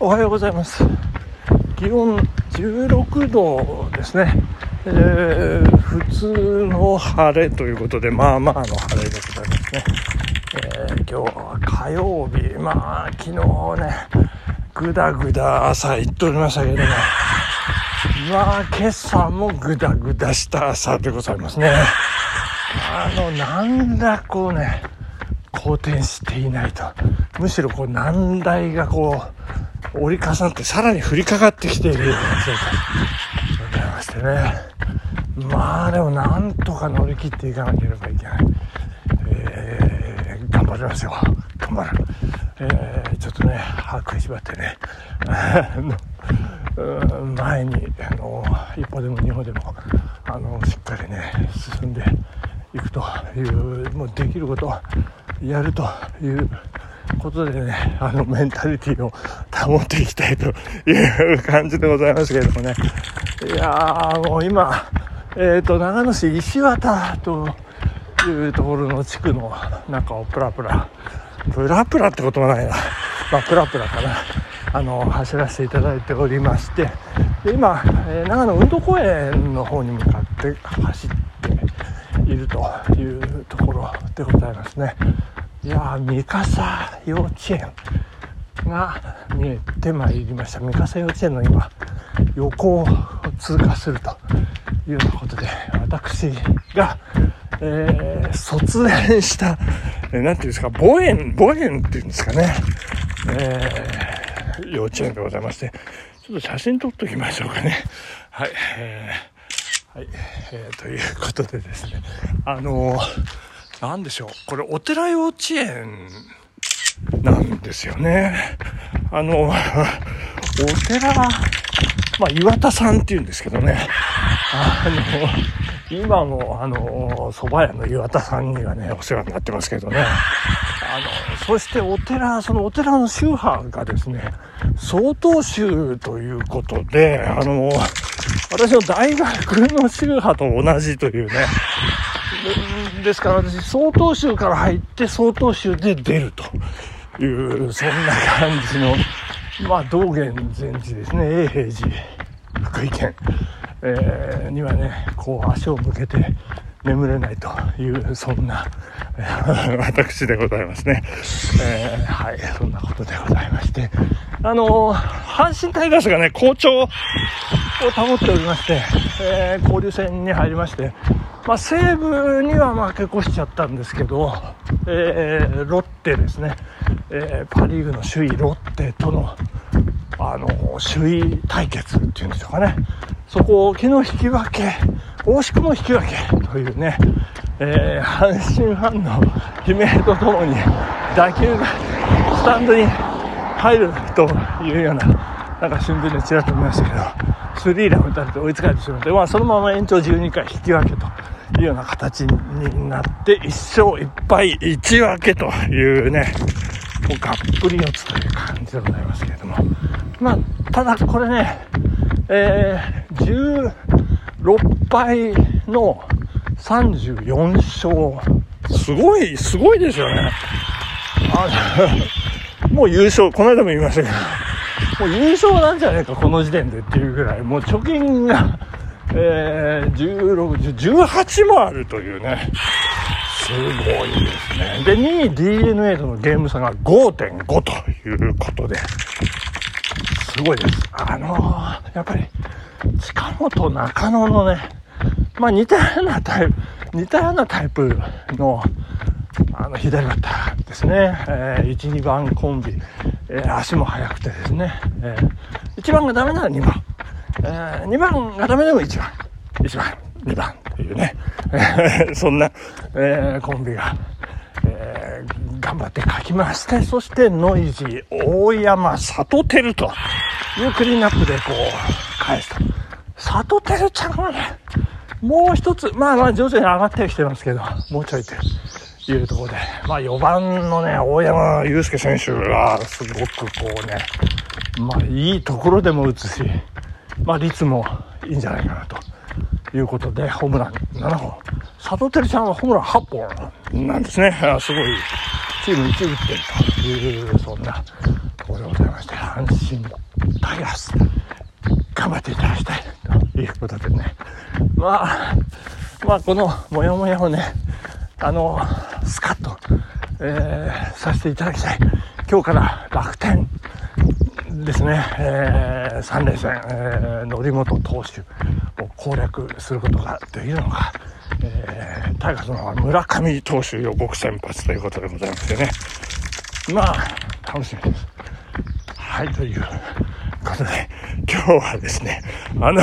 おはようございます。気温16度ですね、えー、普通の晴れということでまあまあの晴れでございますね、えー、今日は火曜日。まあ昨日ねぐだぐだ朝行っておりましたけども。まあ今朝もぐだぐだした朝でございますね。あのなんだこうね好転していないと。むしろこう難題がこう折り重なってさらに降りかかってきている。ような状態でございましてねまあでもなんとか乗り切っていかなければいけない、えー、頑張りますよ。頑張る、えー、ちょっとね歯食いしばってね。前にあの一歩でも二歩でもあのしっかりね進んでいくというもうできることやるということでね、あのメンタリティを保っていきたいという感じでございますけれどもね。いやーもう今、えっ、ー、と、長野市石綿というところの地区の中をプラプラ、プラプラってことはないな。まあ、プラプラかな。あの、走らせていただいておりまして、で今、えー、長野運動公園の方に向かって走っているというところでございますね。いや三笠幼稚園が見えてまいりました。三笠幼稚園の今横を通過するというようなことで私が、えー、卒園した何、えー、ていうんですか母園母園っていうんですかね、えー、幼稚園でございましてちょっと写真撮っときましょうかね。はい、えー、はい、えー、ということでですね。あのーなんでしょう。これ、お寺幼稚園なんですよね。あの、お寺、まあ、岩田さんって言うんですけどね。あの、今も、あの、蕎麦屋の岩田さんにはね、お世話になってますけどね。あの、そしてお寺、そのお寺の宗派がですね、曹洞宗ということで、あの、私の大学の宗派と同じというね、ですから私、曹洞宗から入って曹洞宗で出るという、そんな感じの、まあ、道元禅寺ですね、永平寺、福井県、えー、にはね、こう足を向けて眠れないという、そんな、私でございますね。えー、はい、そんなことでございまして、あのー、阪神タイガースがね、好調を保っておりまして、えー、交流戦に入りまして、まあ、西武には負け越しちゃったんですけど、えー、ロッテですね、えー、パ・リーグの首位ロッテとのあの首位対決っていうんでしょうかね、そこを昨日引き分け、惜しくも引き分けというね、えー、阪神ファンの悲鳴とともに打球がスタンドに入るというような、なんか新聞でちらっと見ましたけど、スリーラン打たれて追いつかれてしまって、まあ、そのまま延長12回引き分けというような形になって、1勝1敗1分けというね、もうがっぷり四つという感じでございますけれども。まあ、ただこれね、えー、16敗の34勝。すごい、すごいですよね。あの、もう優勝、この間も言いましたけど、もう優勝なんじゃないか、この時点でっていうぐらい、もう貯金が、えー、16、18もあるというね。すごいですね。で、2位 DNA とのゲーム差が5.5ということで、すごいです。あのー、やっぱり、近本中野のね、まあ似たようなタイプ、似たようなタイプの、あの、左バッターですね。えー、1、2番コンビ、えー、足も速くてですね、えー、1番がダメなら2番。えー、2番がダメでも1番、1番、2番というね、そんな、えー、コンビが、えー、頑張って書きまして、そしてノイジー、大山、里照というクリーンアップでこう、返すと。里照ちゃんはね、もう一つ、まあまあ徐々に上がってきてますけど、もうちょいというところで、まあ4番のね、大山祐介選手がすごくこうね、まあいいところでも打つし、まあ、率もいいんじゃないかなということで、ホームラン7本。佐藤輝ちゃんはホームラン8本なんですね。すごい、チーム1打ってるという、そんなところでございまして、阪神タイガース、頑張っていただきたいいうことでね、まあ、まあ、このモヤモヤをね、あの、スカッと、えー、させていただきたい。今日から楽天ですね、えー、3連戦、えー、則本投手を攻略することができるのか、えー、タイガースの村上投手予告先発ということでございましてね、まあ、楽しみです。はい、ということで、今日はですね、あの、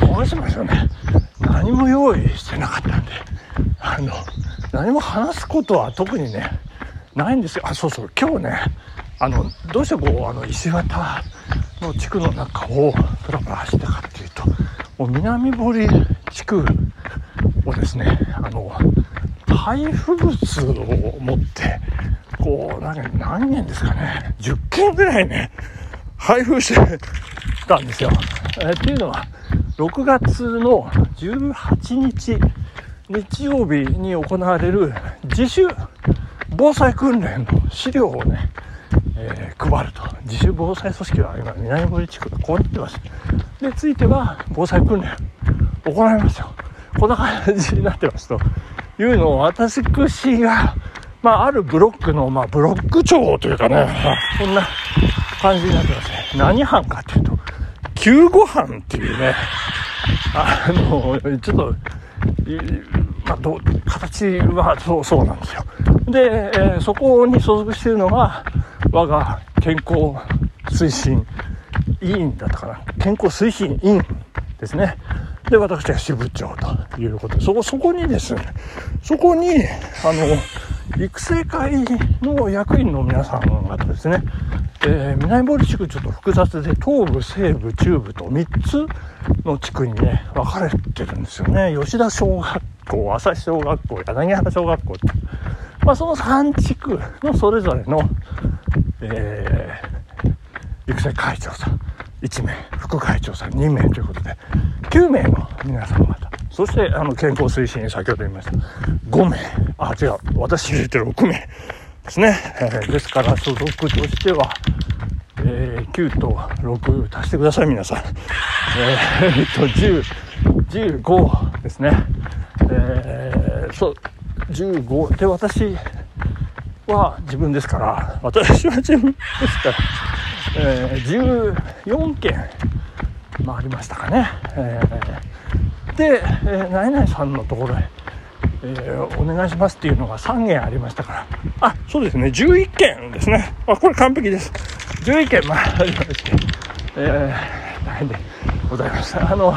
どうしましょうね。何も用意してなかったんで、あの、何も話すことは特にね、ないんですよ。あ、そうそう、今日ね、あの、どうしてこう、あの、石形の地区の中をプラプラ走ったかっていうと、もう南堀地区をですね、あの、配布物を持って、こう、何何件ですかね、10件ぐらいね、配布してたんですよ。えっていうのは、6月の18日、日曜日に行われる自主防災訓練の資料をね、えー、配ると。自主防災組織は今、南森地区がこうなってます。で、ついては防災訓練行いますよ。こんな感じになってますというのを私くしが、まあ、あるブロックの、まあ、ブロック長というかね、まあ、こんな感じになってますね。何班かっていうと、救護班っていうね、あの、ちょっと、まあ、ど形はそうそうなんですよ。で、えー、そこに所属しているのが、我が健康推進委員だったかな。健康推進委員ですね。で、私は支部長ということで、そこ、そこにですね、そこに、あの、育成会の役員の皆さん方ですね、えー、南堀地区ちょっと複雑で、東部、西部、中部と3つの地区にね、分かれてるんですよね。吉田小学校、朝日小学校、柳原小学校まあ、その3地区のそれぞれの、えー、育成会長さん、1名、副会長さん2名ということで、9名の皆様方。そして、あの、健康推進、先ほど言いました。5名。あ、違う。私入れて6名ですね。えー、ですから、所属としては、えー、9と6足してください、皆さん。えー、っと、10、15ですね。えー、そう、15で、私は自分ですから、私は自分ですから、えー、14件回りましたかね。えー、えー、ナイナイさんのところへ、えー、お願いしますっていうのが3件ありましたから、あ、そうですね、11件ですね。あ、これ完璧です。11件回りまして、えー、大変でございました。あの、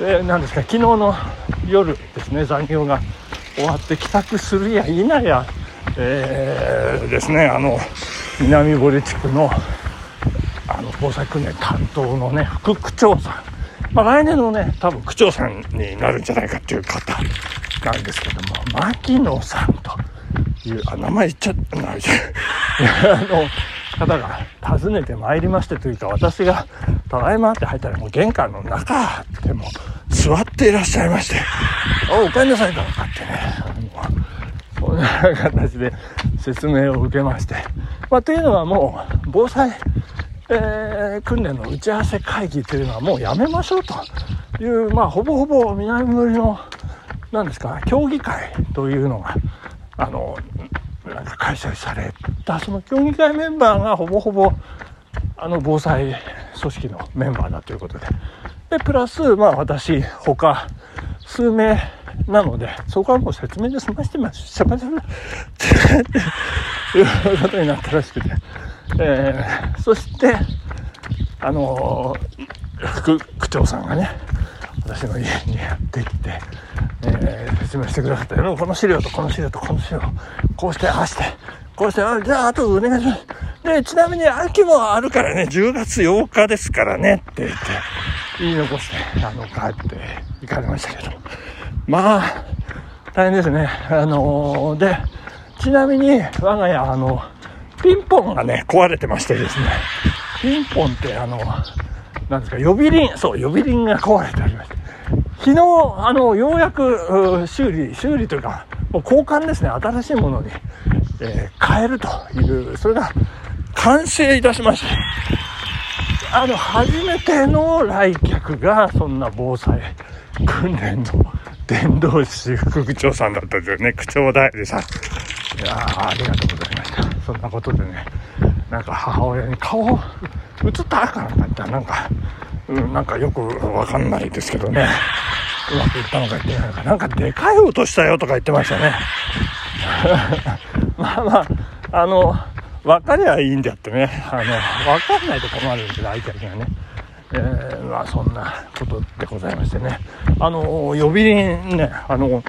えー、何ですか、昨日の夜ですね、残業が終わって帰宅するや否や、えー、ですね、あの、南堀地区の、あの、防災訓練担当のね、副区長さん。まあ、来年のね、多分区長さんになるんじゃないかっていう方なんですけども、牧野さんという、あ、名前言っちゃった、あの、方が訪ねてまいりましてというか、私がただいまって入ったらもう玄関の中でも座っていらっしゃいまして、お、お帰りなさいとかってね、そんな形で説明を受けまして、まあ、というのはもう、防災、えー、訓練の打ち合わせ会議というのはもうやめましょうという、まあ、ほぼほぼ南森の、何ですか、協議会というのが、あの、なんか開催された、その協議会メンバーがほぼほぼ、あの、防災組織のメンバーだということで。で、プラス、まあ私、他、数名なので、そこはもう説明で済ましてます。しゃばしゃばっていうことになったらしくて。えー、そして、あのー、副区長さんがね、私の家にやってきて、えー、説明してくださったよ。この資料とこの資料とこの資料、こうして、ああして、こうして、あじゃあ、あとお願いします。で、ちなみに秋もあるからね、10月8日ですからね、って言って、言い残して、あの、帰って行かれましたけど。まあ、大変ですね。あのー、で、ちなみに、我が家、あの、ピンポン。がね、壊れてましてですね、ピンポンってあの、なんですか、呼び鈴、そう、呼び鈴が壊れてありまして、昨日、あの、ようやく、修理、修理というか、もう交換ですね、新しいものに、えー、変えるという、それが完成いたしまして、あの、初めての来客が、そんな防災訓練の伝道師副区長さんだったんですよね、区長代理さん。いやありがとうございました。そんなことでね、なんか母親に顔、映ったかなんか言ったら、なんか、うん、なんかよくわかんないですけどね、うまくいったのか言ってないのか、なんかでかい音したよとか言ってましたね。まあまあ、あの、分かりゃいいんであってね、あの、分かんないと困るんですよ、相手がね。えー、まあそんなことでございましてね。あの、呼び鈴ね、あの、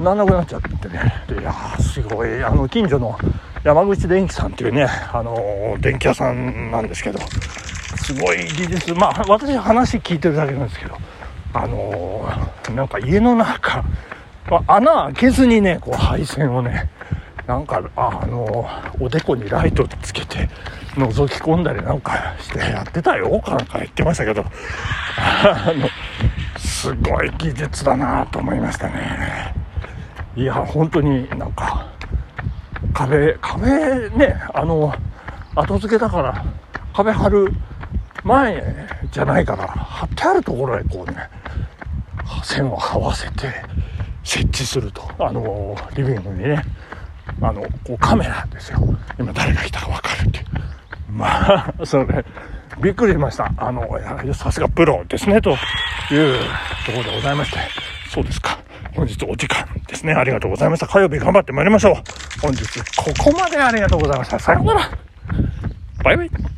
なんなくなっちゃってね。でいやすごい、あの、近所の山口電機さんっていうね、あの、電気屋さんなんですけど、すごい技術、まあ私話聞いてるだけなんですけど、あの、なんか家の中、穴開けずにね、こう配線をね、なんかあのおでこにライトつけて覗き込んだりなんかしてやってたよかなんか言ってましたけどあのすごい技術だなと思いましたね。いや本当になんか壁壁ねあの後付けだから壁張る前じゃないから貼ってあるところへこうね線を合わせて設置するとあのリビングにねあの、こうカメラですよ。今誰が来たかわかるって。まあ、それ、びっくりしました。あの、さすがプロですね、というところでございまして。そうですか。本日お時間ですね。ありがとうございました。火曜日頑張って参りましょう。本日ここまでありがとうございました。さようなら。バイバイ。